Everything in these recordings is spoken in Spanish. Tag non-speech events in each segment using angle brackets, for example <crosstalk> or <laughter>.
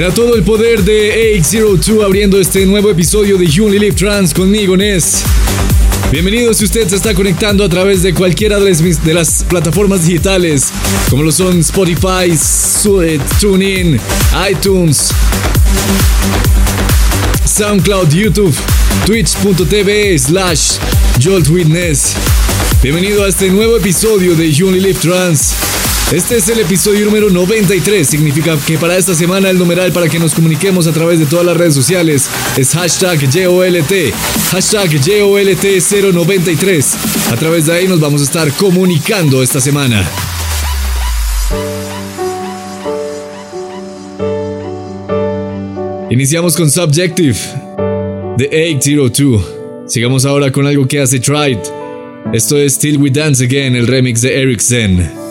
Era todo el poder de 802 abriendo este nuevo episodio de You Live Trans conmigo, Ness. Bienvenido si usted se está conectando a través de cualquiera de las, plataformas digitales, como lo son Spotify, TuneIn, iTunes, SoundCloud, YouTube, Twitch.tv slash JoltWitness. Bienvenido a este nuevo episodio de You Live Trans. Este es el episodio número 93. Significa que para esta semana el numeral para que nos comuniquemos a través de todas las redes sociales es hashtag JOLT. Hashtag JOLT093. A través de ahí nos vamos a estar comunicando esta semana. Iniciamos con Subjective de 802. Sigamos ahora con algo que hace Tried. Esto es Still We Dance Again, el remix de Eric Zen.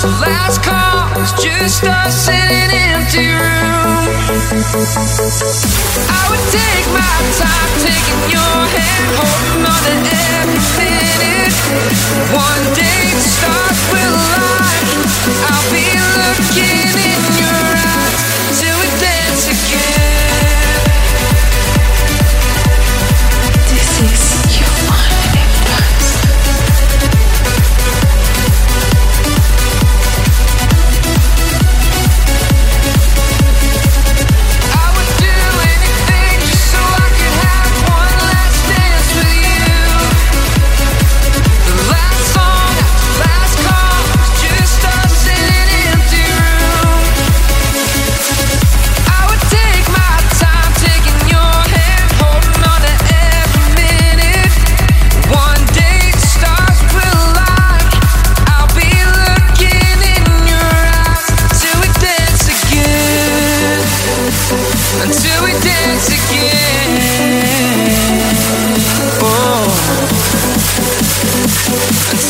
The last call just us in an empty room. I would take my time taking your hand, holding on to. One day the stars will life, I'll be looking in your eyes. Until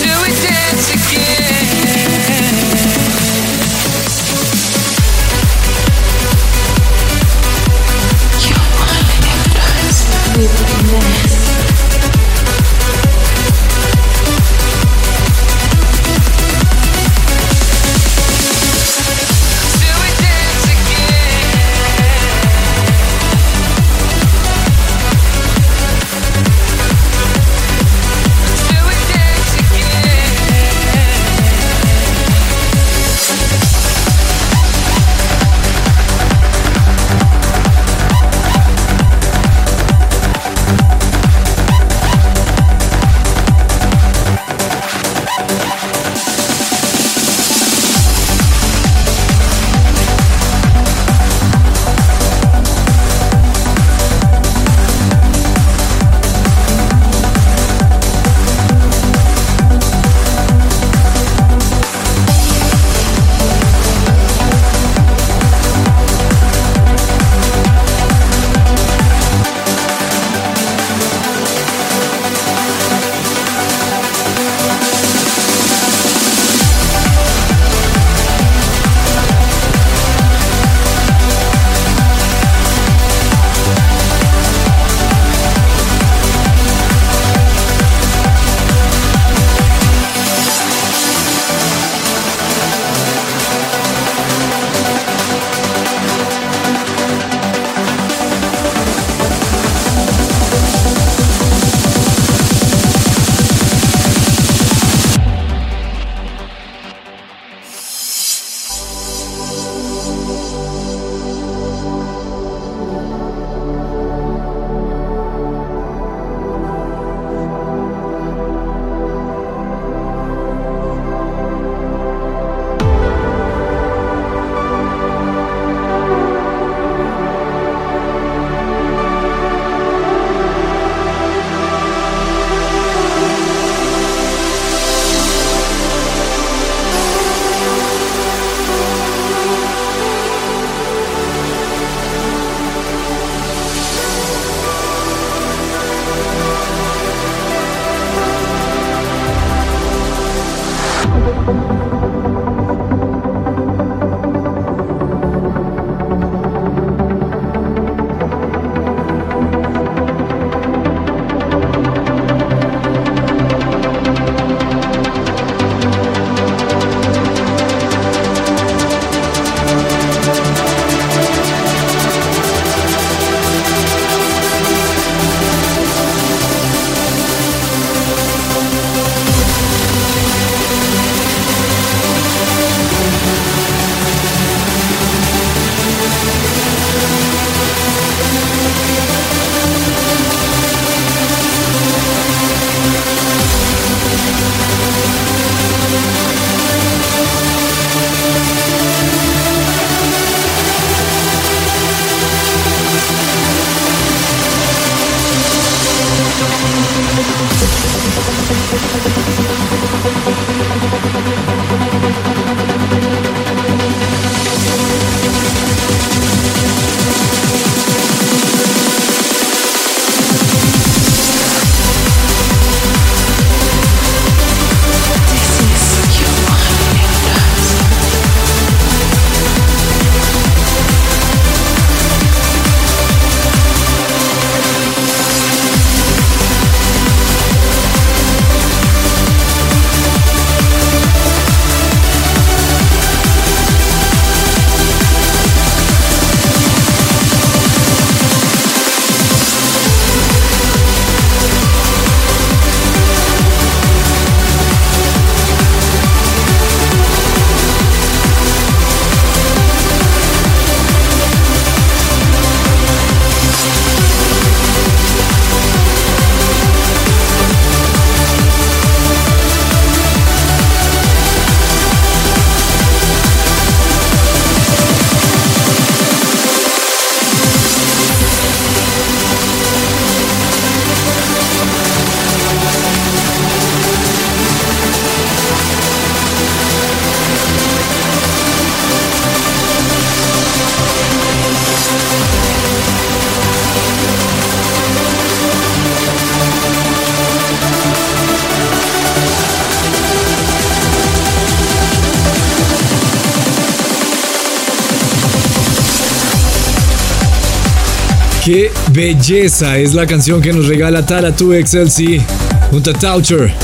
belleza es la canción que nos regala Tara 2 XLC junto a Toucher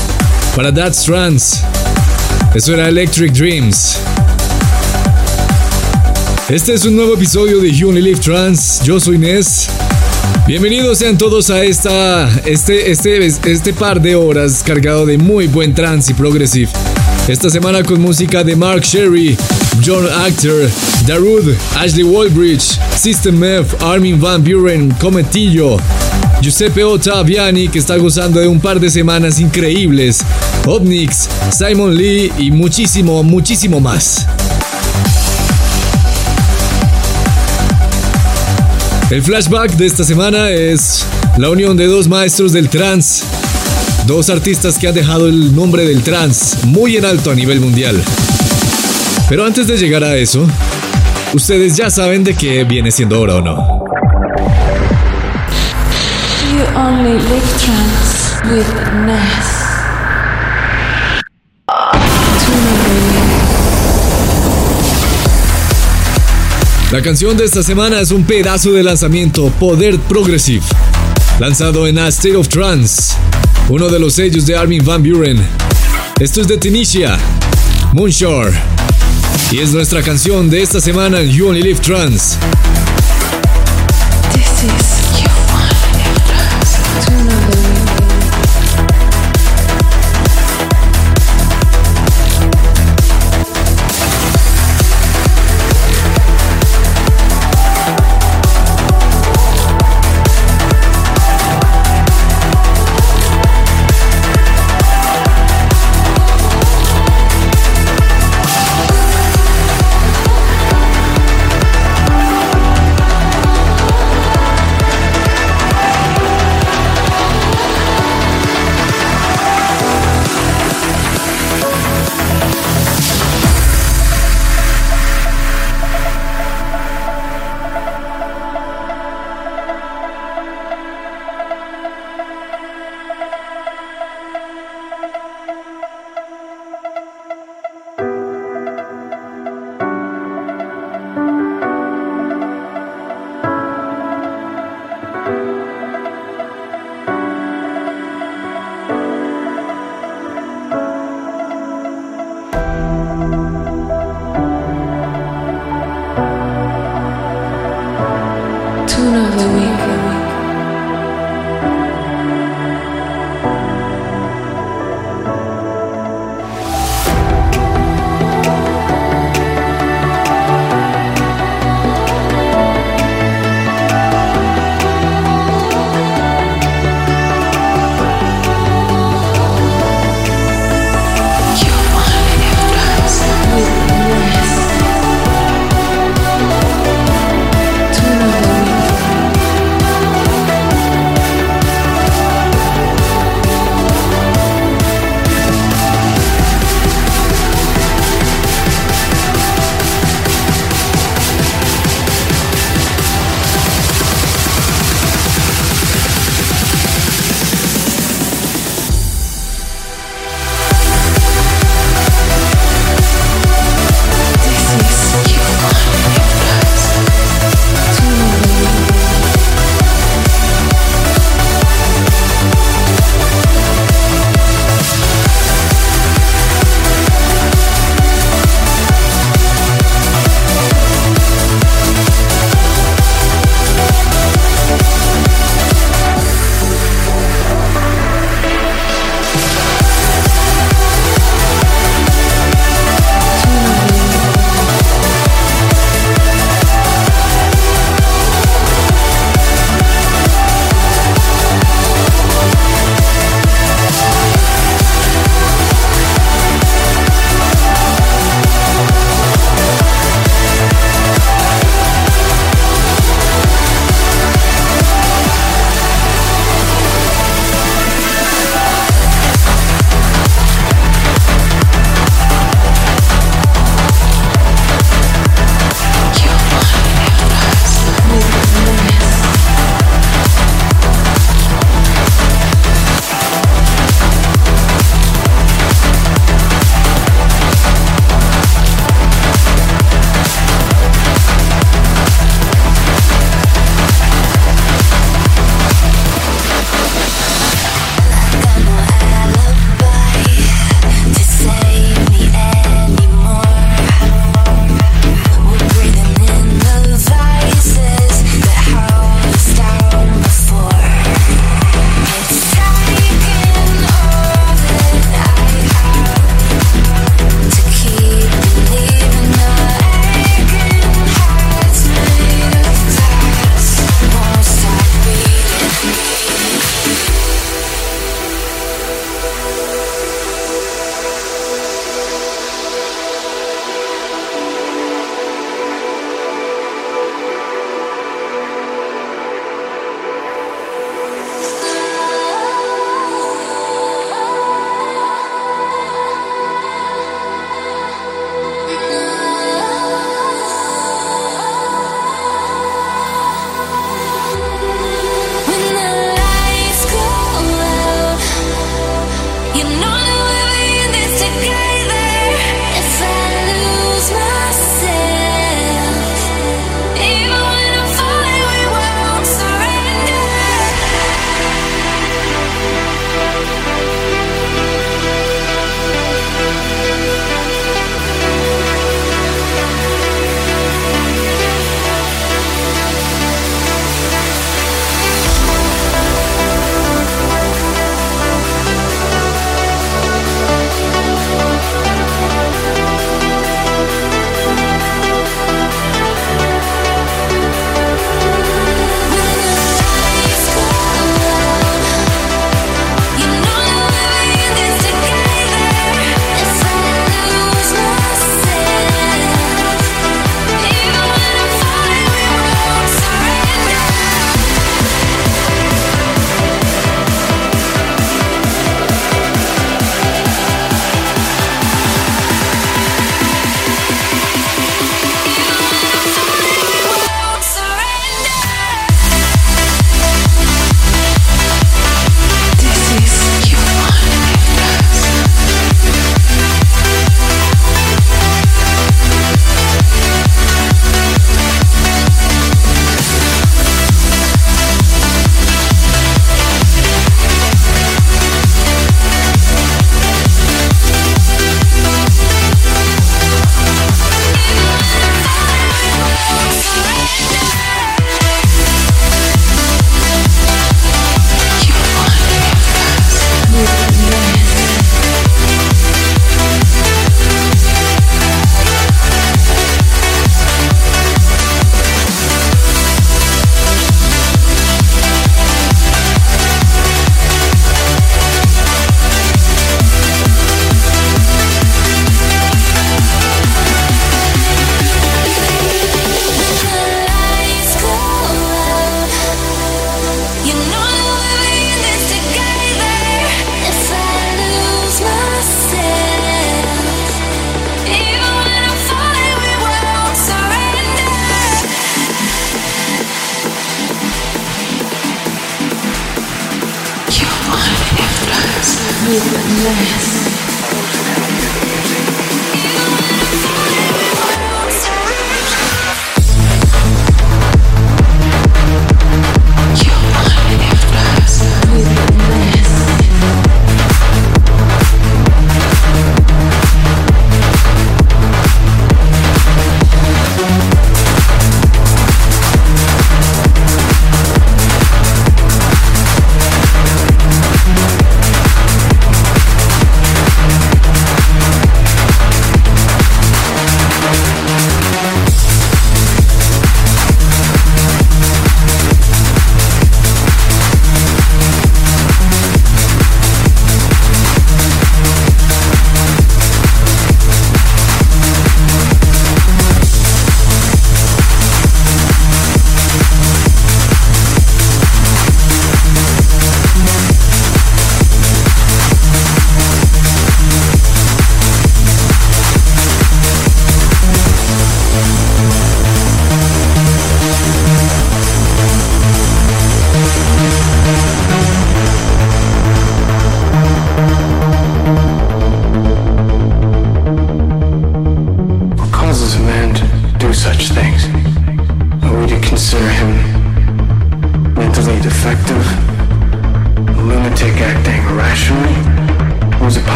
para That's Trans. Eso era Electric Dreams. Este es un nuevo episodio de Unilive Trans. Yo soy Nes. Bienvenidos sean todos a esta, este, este, este par de horas cargado de muy buen trance y progressive. Esta semana con música de Mark Sherry, John Actor, Darude, Ashley Walbridge, System F, Armin Van Buren, Cometillo, Giuseppe Ottaviani que está gozando de un par de semanas increíbles, Obnix, Simon Lee y muchísimo, muchísimo más. El flashback de esta semana es la unión de dos maestros del trance, dos artistas que han dejado el nombre del trance muy en alto a nivel mundial. Pero antes de llegar a eso, ustedes ya saben de qué viene siendo hora o no. You only live trance with Ness. La canción de esta semana es un pedazo de lanzamiento Poder Progressive, lanzado en A State of Trance, uno de los sellos de Armin Van Buren. Esto es de Tunisia, Moonshore, y es nuestra canción de esta semana en You Only Live is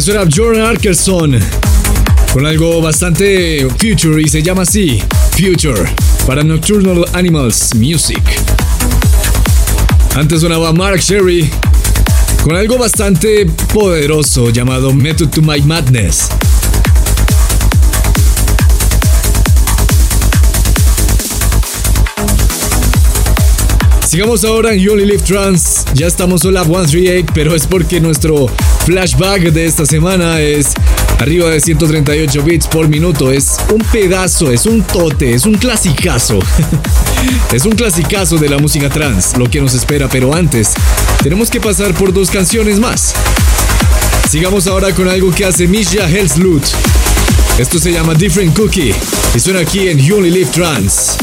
Eso era Jordan Arkerson con algo bastante future y se llama así, Future, para Nocturnal Animals Music. Antes sonaba Mark Sherry con algo bastante poderoso llamado Method to My Madness. Sigamos ahora en You Only Live Trans. Ya estamos Hola 138, pero es porque nuestro flashback de esta semana es arriba de 138 bits por minuto. Es un pedazo, es un tote, es un clasicazo. <laughs> es un clasicazo de la música trans, lo que nos espera, pero antes tenemos que pasar por dos canciones más. Sigamos ahora con algo que hace Misha Helslut. Esto se llama Different Cookie y suena aquí en Only Trans.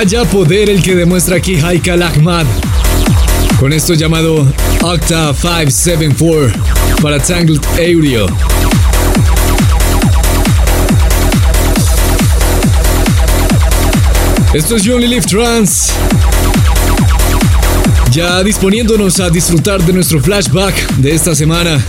Vaya poder el que demuestra aquí Haikal Ahmad. Con esto llamado Octa 574 para Tangled Audio. Esto es You Only Live Trans. Ya disponiéndonos a disfrutar de nuestro flashback de esta semana.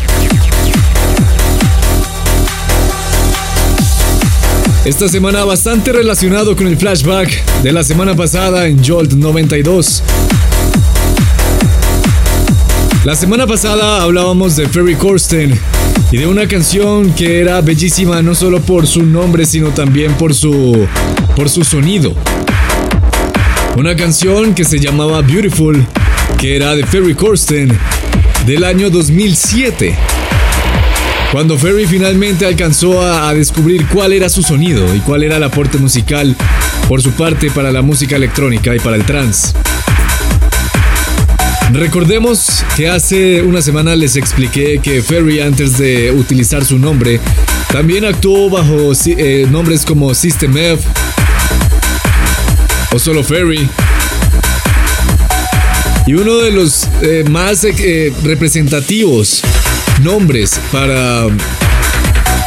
Esta semana bastante relacionado con el flashback de la semana pasada en Jolt 92. La semana pasada hablábamos de Ferry Corsten y de una canción que era bellísima no solo por su nombre sino también por su por su sonido. Una canción que se llamaba Beautiful, que era de Ferry Corsten del año 2007. Cuando Ferry finalmente alcanzó a, descubrir cuál era su sonido y cuál era el aporte musical por su parte para la música electrónica y para el trance. Recordemos que hace una semana les expliqué que Ferry antes de utilizar su nombre también actuó bajo eh, nombres como System F o solo Ferry. Y uno de los eh, más eh, representativos nombres para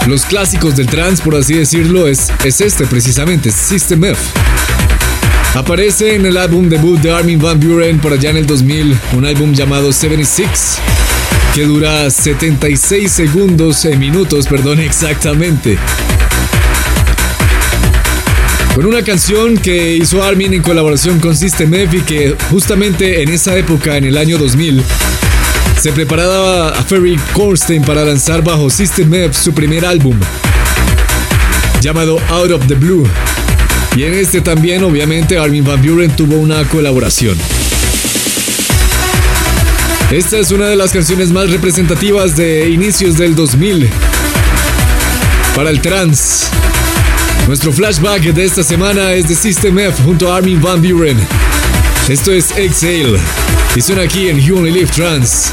los clásicos del trance, por así decirlo, es, es este precisamente, System F. Aparece en el álbum debut de Armin Van Buren por allá en el 2000, un álbum llamado 76, que dura 76 segundos, en minutos, perdón, <laughs> exactamente. Con una canción que hizo Armin en colaboración con System F y que justamente en esa época, en el año 2000, se preparaba a Ferry Corsten para lanzar bajo System F su primer álbum, llamado Out of the Blue. Y en este también, obviamente, Armin Van Buren tuvo una colaboración. Esta es una de las canciones más representativas de inicios del 2000 para el trance. Nuestro flashback de esta semana es de System F junto a Armin Van Buren. Esto es Exhale y suena aquí en You Only Live Trance.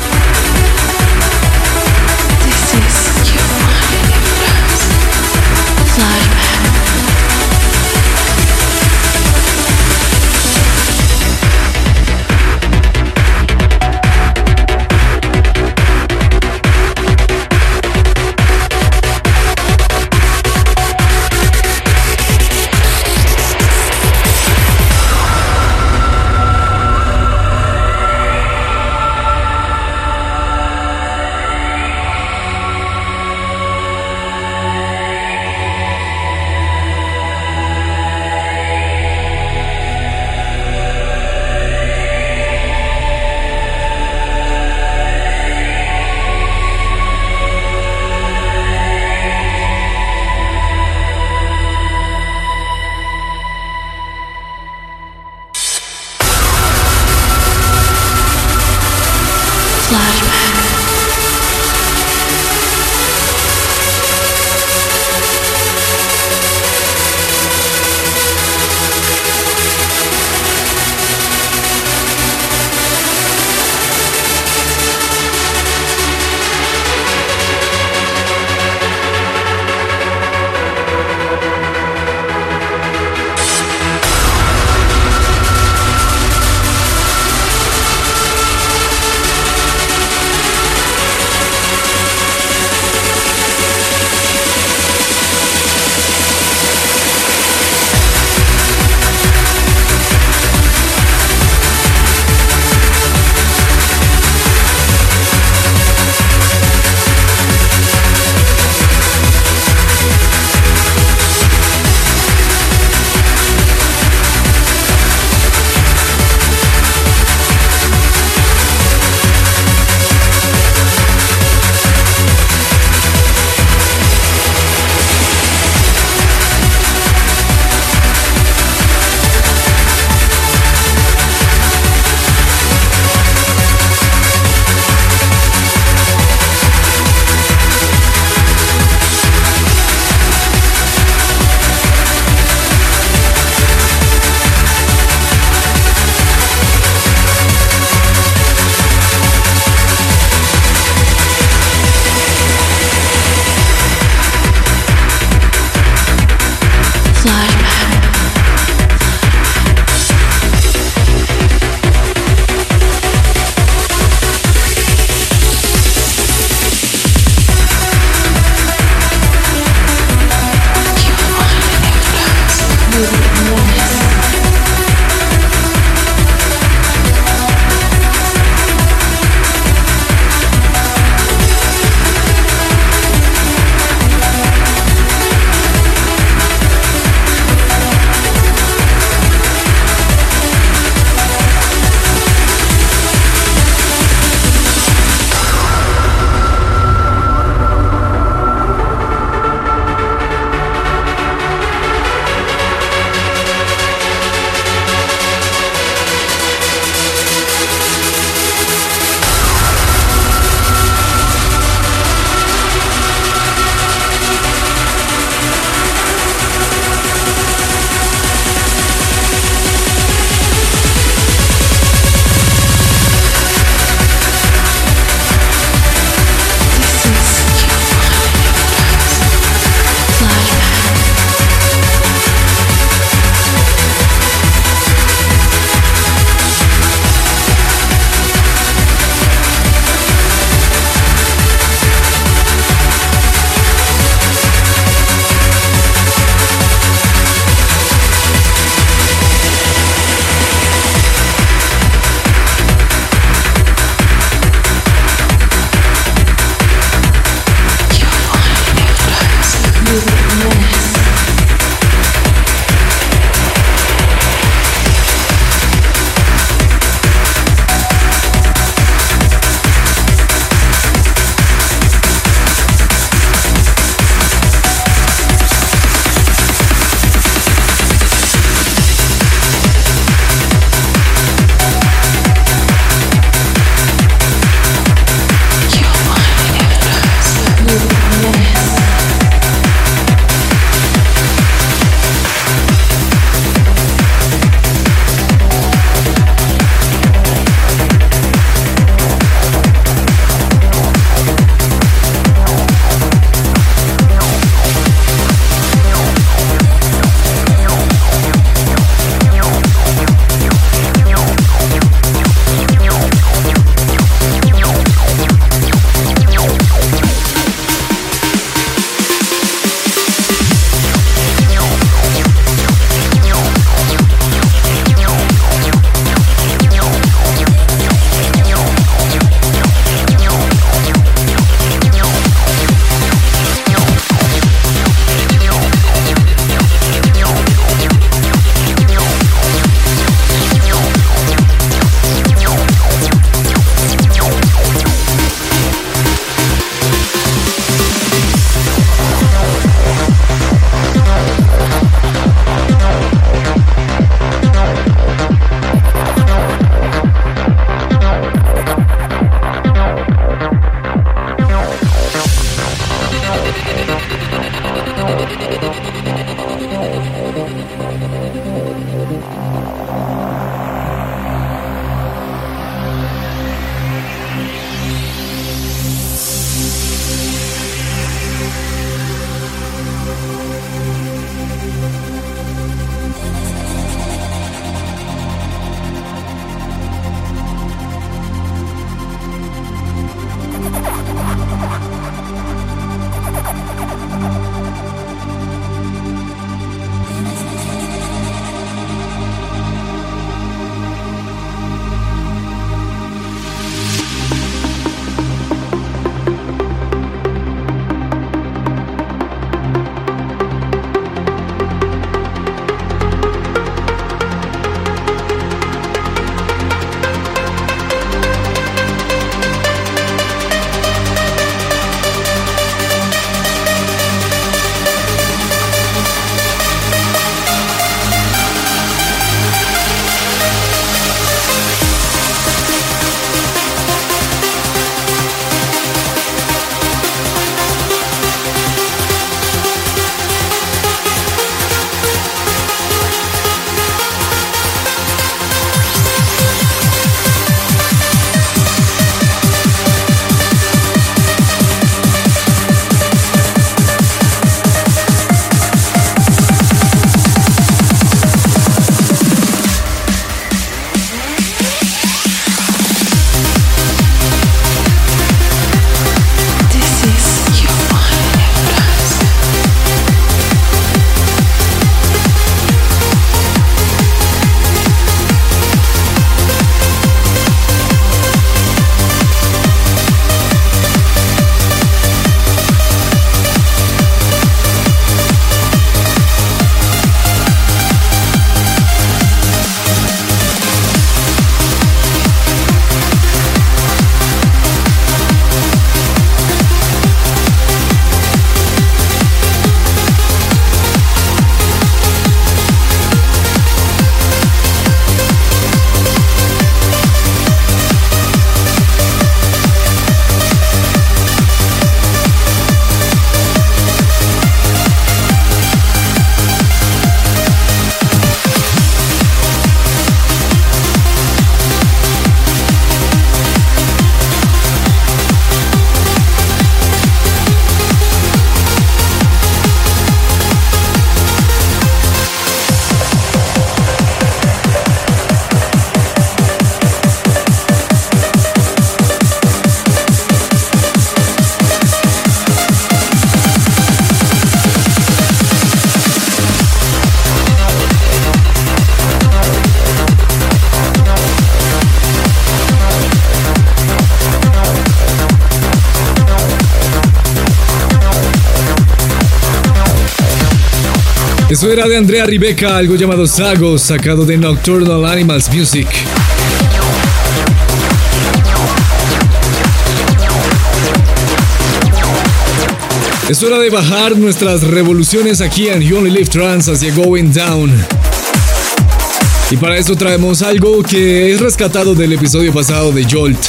Eso era de Andrea Ribeca, algo llamado Sago, sacado de Nocturnal Animals Music. Es hora de bajar nuestras revoluciones aquí en You Only Live Trans hacia Going Down. Y para eso traemos algo que es rescatado del episodio pasado de Jolt.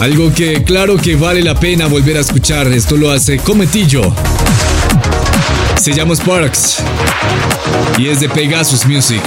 Algo que claro que vale la pena volver a escuchar. Esto lo hace Cometillo. Se llama Sparks. Y es de Pegasus Music.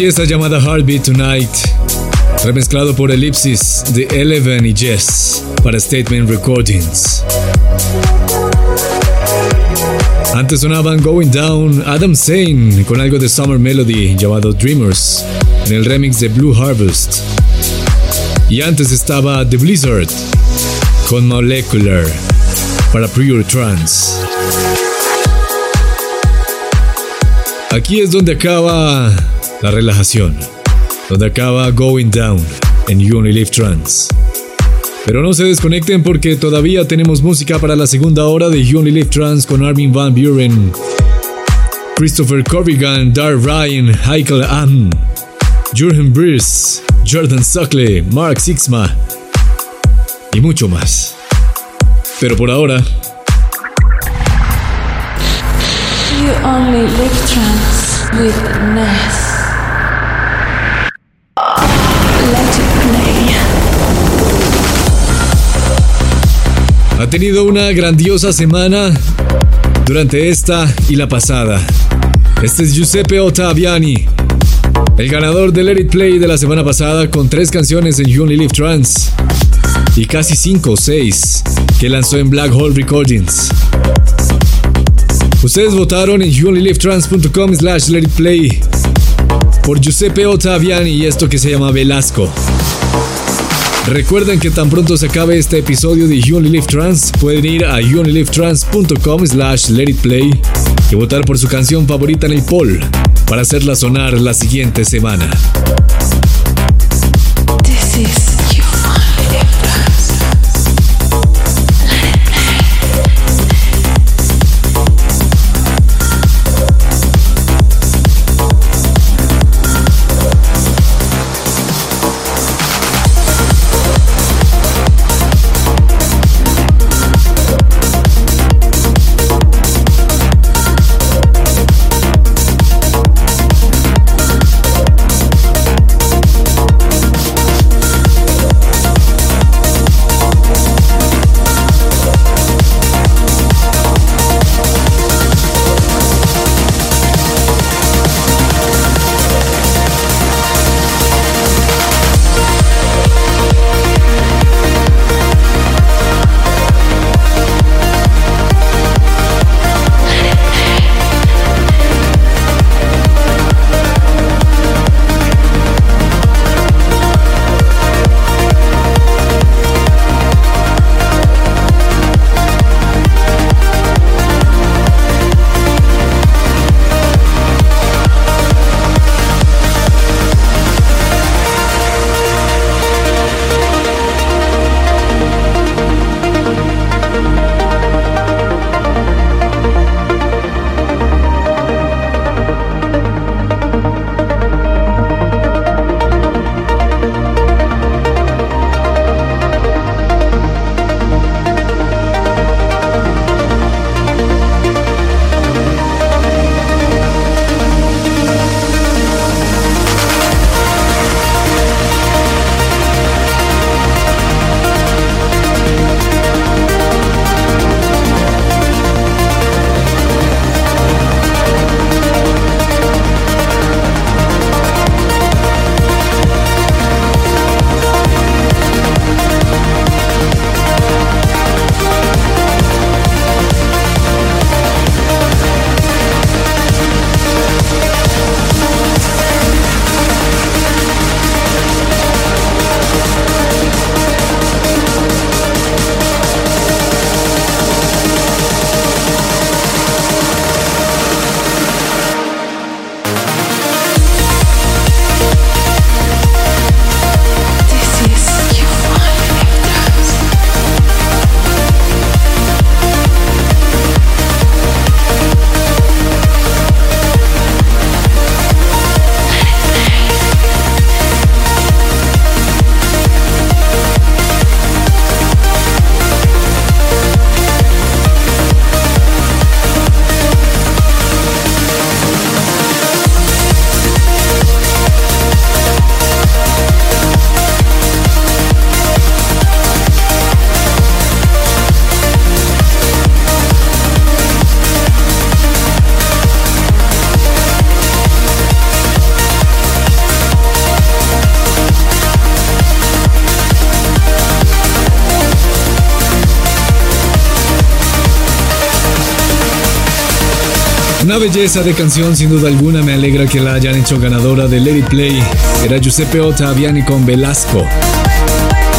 belleza llamada Heartbeat Tonight, remezclado por Elipsis de Eleven y Jess para Statement Recordings. Antes sonaban Going Down Adam Zane con algo de Summer Melody llamado Dreamers en el remix de Blue Harvest. Y antes estaba The Blizzard con Molecular para Pure Trance. Aquí es donde acaba la relajación, donde acaba Going Down en Unilife Trance. Pero no se desconecten porque todavía tenemos música para la segunda hora de Unilife Trance con Armin Van Buren, Christopher Corrigan, Dar Ryan, Heikel Am, Jürgen Briers, Jordan Suckley, Mark Sixma y mucho más. Pero por ahora. You only live trans with Ness. Ha tenido una grandiosa semana durante esta y la pasada. Este es Giuseppe Ottaviani, el ganador del Let It Play de la semana pasada con tres canciones en You Only Live Trans y casi cinco o seis que lanzó en Black Hole Recordings. Ustedes votaron en youonlylivetrans.com slash let it play por Giuseppe Ottaviani y esto que se llama Velasco. Recuerden que tan pronto se acabe este episodio de You Trans, pueden ir a youonlylivetrans.com slash let it play y votar por su canción favorita en el poll para hacerla sonar la siguiente semana. Belleza de canción, sin duda alguna, me alegra que la hayan hecho ganadora de Lady Play. Era Giuseppe Ottaviani con Velasco.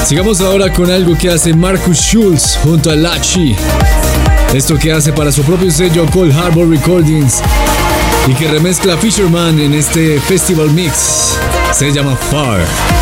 Sigamos ahora con algo que hace Marcus Schulz junto a Lachi. Esto que hace para su propio sello Cold Harbor Recordings y que remezcla Fisherman en este Festival Mix. Se llama Far.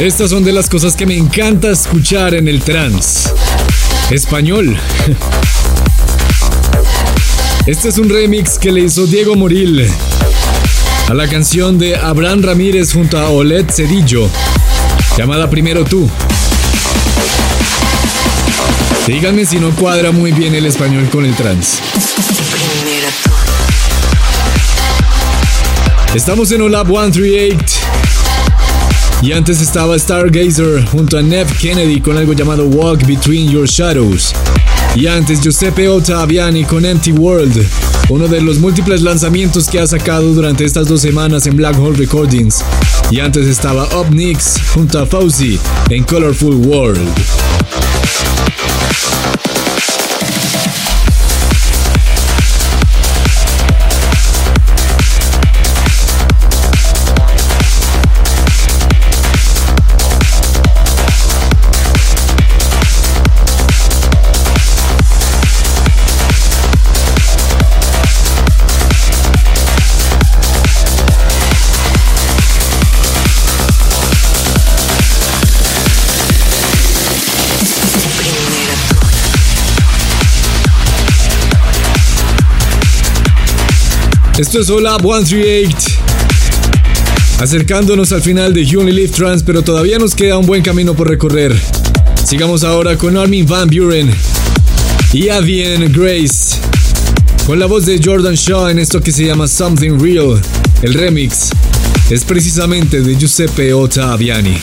Estas son de las cosas que me encanta escuchar en el trance. Español. Este es un remix que le hizo Diego Moril a la canción de Abraham Ramírez junto a Olet Cedillo, llamada Primero Tú. Díganme si no cuadra muy bien el español con el trance. Estamos en Olab 138 y antes estaba Stargazer junto a Nev Kennedy con algo llamado Walk Between Your Shadows. Y antes Giuseppe Ottaviani con Empty World, uno de los múltiples lanzamientos que ha sacado durante estas dos semanas en Black Hole Recordings. Y antes estaba Up Nix junto a Fauzi en Colorful World. Esto es Hola 138. Acercándonos al final de Only Live Trans, pero todavía nos queda un buen camino por recorrer. Sigamos ahora con Armin Van Buren y Avian Grace. Con la voz de Jordan Shaw en esto que se llama Something Real. El remix es precisamente de Giuseppe Ottaviani.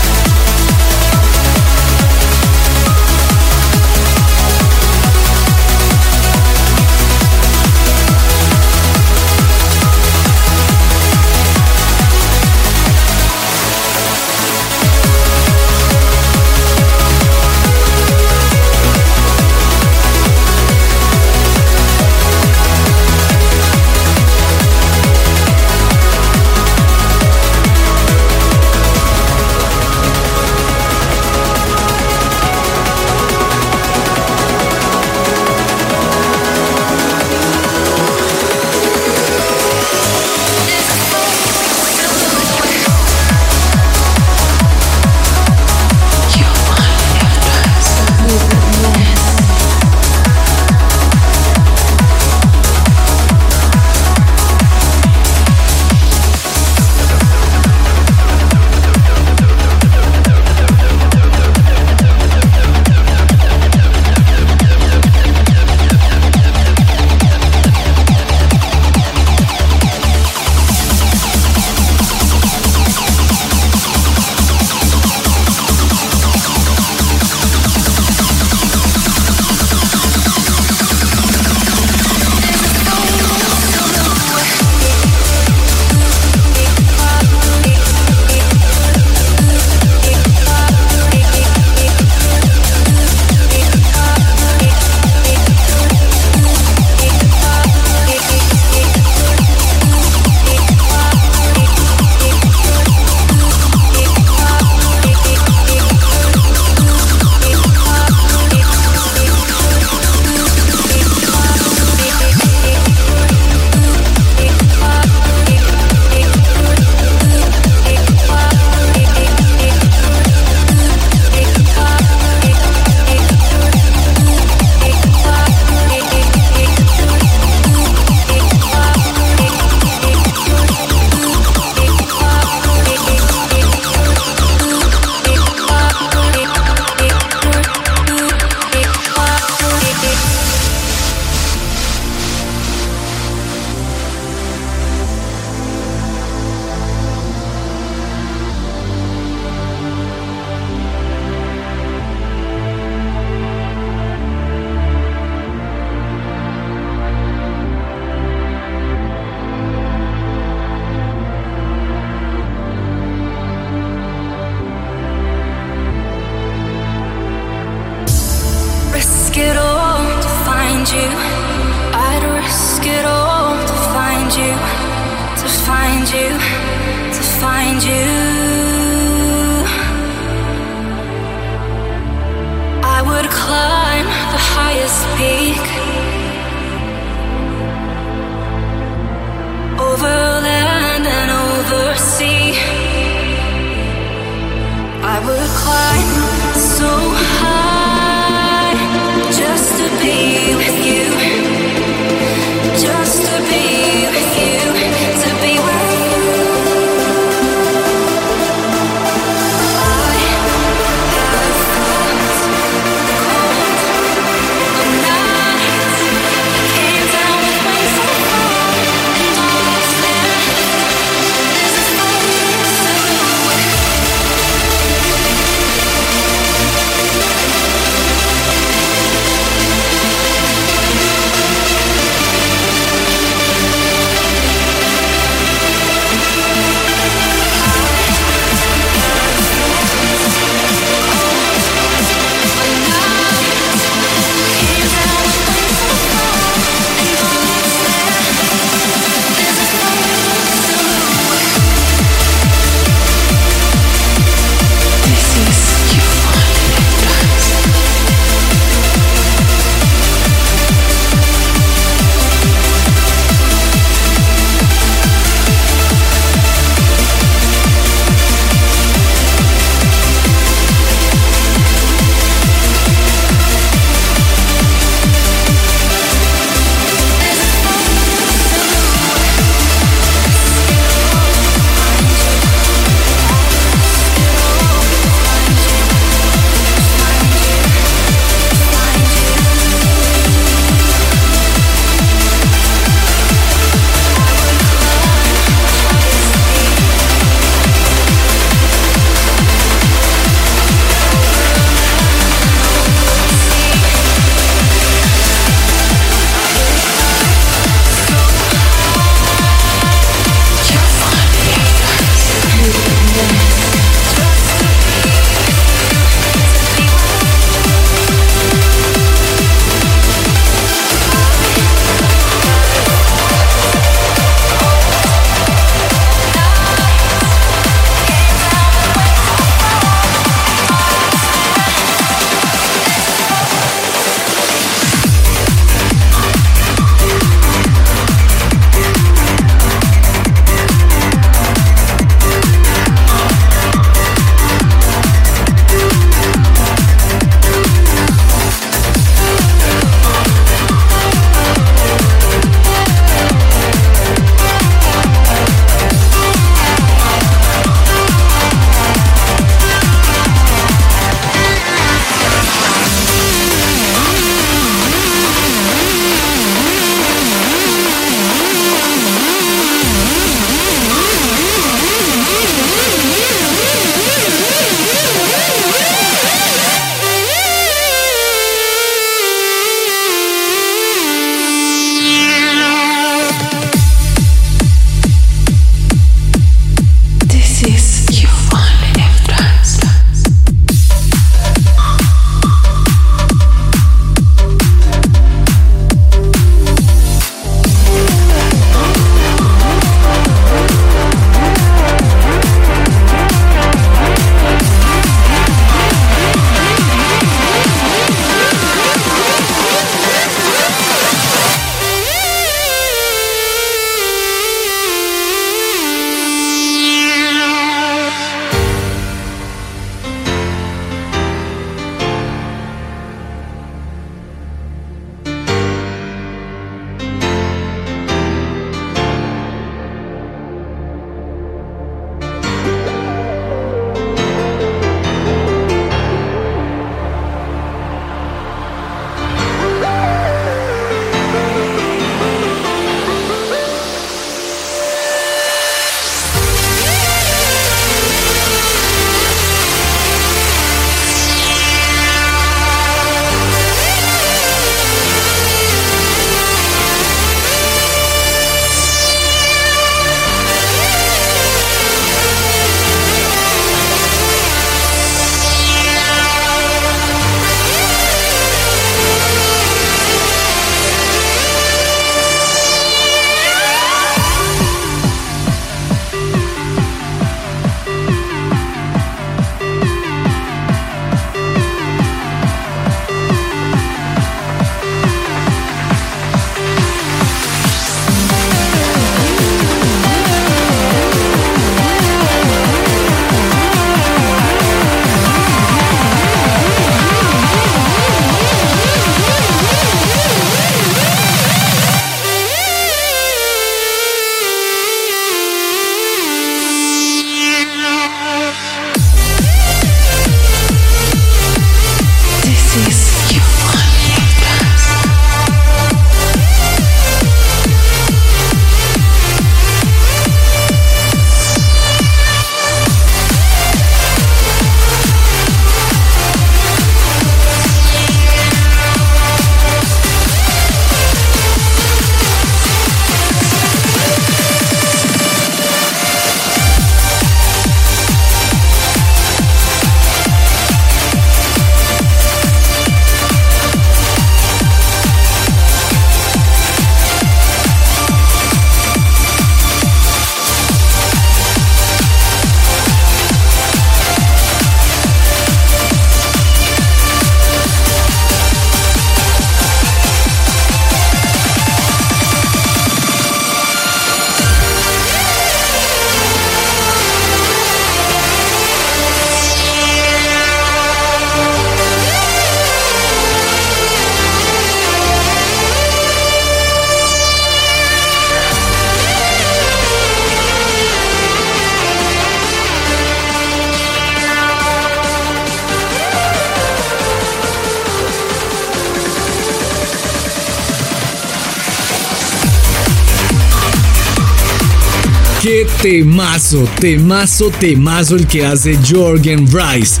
Temazo, temazo, temazo el que hace Jorgen Bryce.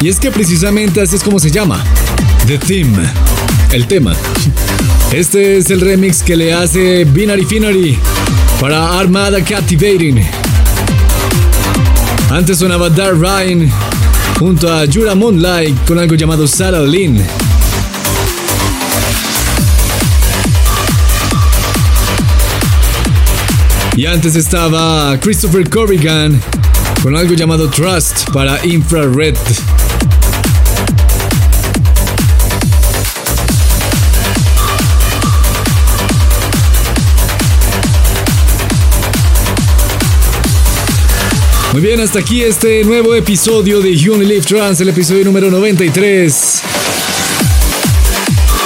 Y es que precisamente así es como se llama. The Theme. El tema. Este es el remix que le hace Binary Finery para Armada Captivating. Antes sonaba Dark Ryan junto a Jura Moonlight con algo llamado Sarah Lynn. Y antes estaba Christopher Corrigan con algo llamado Trust para Infrared. Muy bien, hasta aquí este nuevo episodio de You Only Live Trans, el episodio número 93.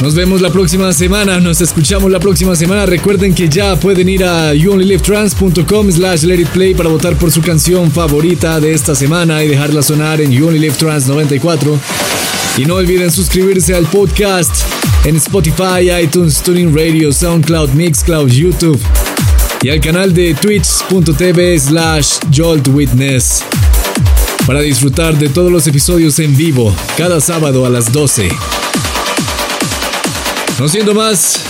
Nos vemos la próxima semana, nos escuchamos la próxima semana. Recuerden que ya pueden ir a youonlylivetrans.com slash let it play para votar por su canción favorita de esta semana y dejarla sonar en You Only Live Trans 94. Y no olviden suscribirse al podcast en Spotify, iTunes, Tuning Radio, SoundCloud, Mixcloud, YouTube y al canal de twitch.tv slash joltwitness para disfrutar de todos los episodios en vivo cada sábado a las 12. No siendo más,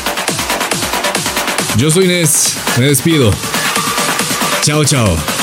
yo soy Nes, me despido. Chao, chao.